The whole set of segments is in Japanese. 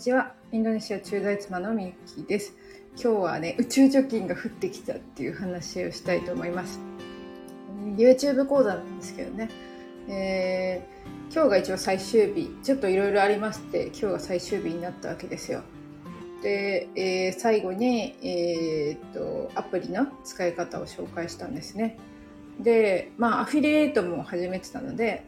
ちは。インドネシア駐在妻のみゆきです。今日はね、宇宙貯金が降ってきたっていう話をしたいと思います。YouTube 講座なんですけどね。えー、今日が一応最終日。ちょっといろいろありまして、今日が最終日になったわけですよ。で、えー、最後に、えー、っと、アプリの使い方を紹介したんですね。で、まあ、アフィリエイトも始めてたので、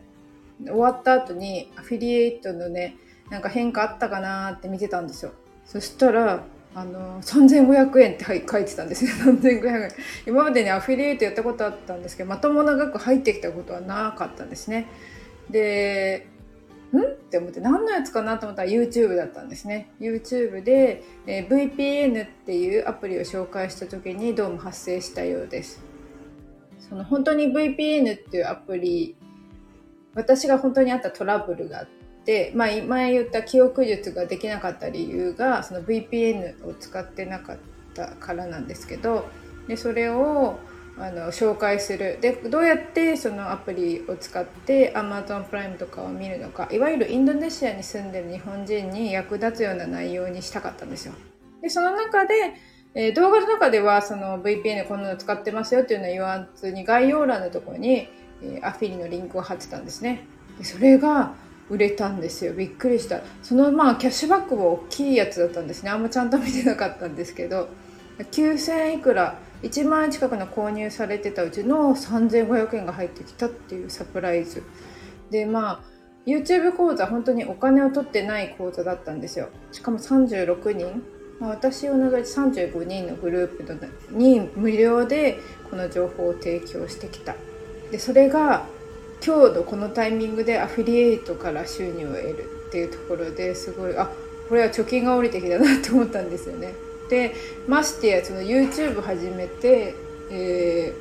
終わった後にアフィリエイトのね、なんか変化あったかなって見てたんですよ。そしたらあの3500円って書いてたんですよ。3500円。今までねアフィリエイトやったことあったんですけどまともな額入ってきたことはなかったんですね。でん？って思って何のやつかなと思ったら YouTube だったんですね。YouTube で、えー、VPN っていうアプリを紹介した時にどうも発生したようです。その本当に VPN っていうアプリ私が本当にあったトラブルがあって、まあ、前言った記憶術ができなかった理由がその VPN を使ってなかったからなんですけどでそれをあの紹介するでどうやってそのアプリを使って Amazon プライムとかを見るのかいわゆるインドネシアに住んでる日本人に役立つような内容にしたかったんですよ。でその中で、えー、動画の中ではその VPN こんなの使ってますよっていうのは言わずに概要欄のところに、えー、アフィリのリンクを貼ってたんですね。でそれが売れたんですよ。びっくりした。そのまあキャッシュバックも大きいやつだったんですね。あんまちゃんと見てなかったんですけど。9000いくら1万円近くの購入されてたうちの3500円が入ってきたっていうサプライズ。でまあ YouTube 講座本当にお金を取ってない講座だったんですよ。しかも36人、まあ、私を除いて35人のグループに無料でこの情報を提供してきた。でそれが今日のこのタイミングでアフィリエイトから収入を得るっていうところですごいあこれは貯金が降りてきたなと思ったんですよね。でましてやその YouTube 始めて、え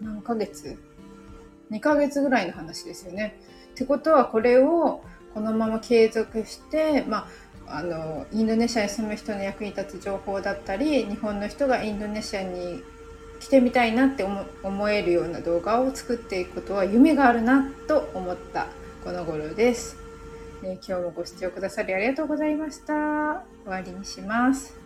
ー、何ヶ月 ?2 ヶ月ぐらいの話ですよね。ってことはこれをこのまま継続して、まあ、あのインドネシアに住む人の役に立つ情報だったり日本の人がインドネシアにしてみたいなって思えるような動画を作っていくことは夢があるなと思ったこの頃です、え今日もご視聴くださりありがとうございました。終わりにします。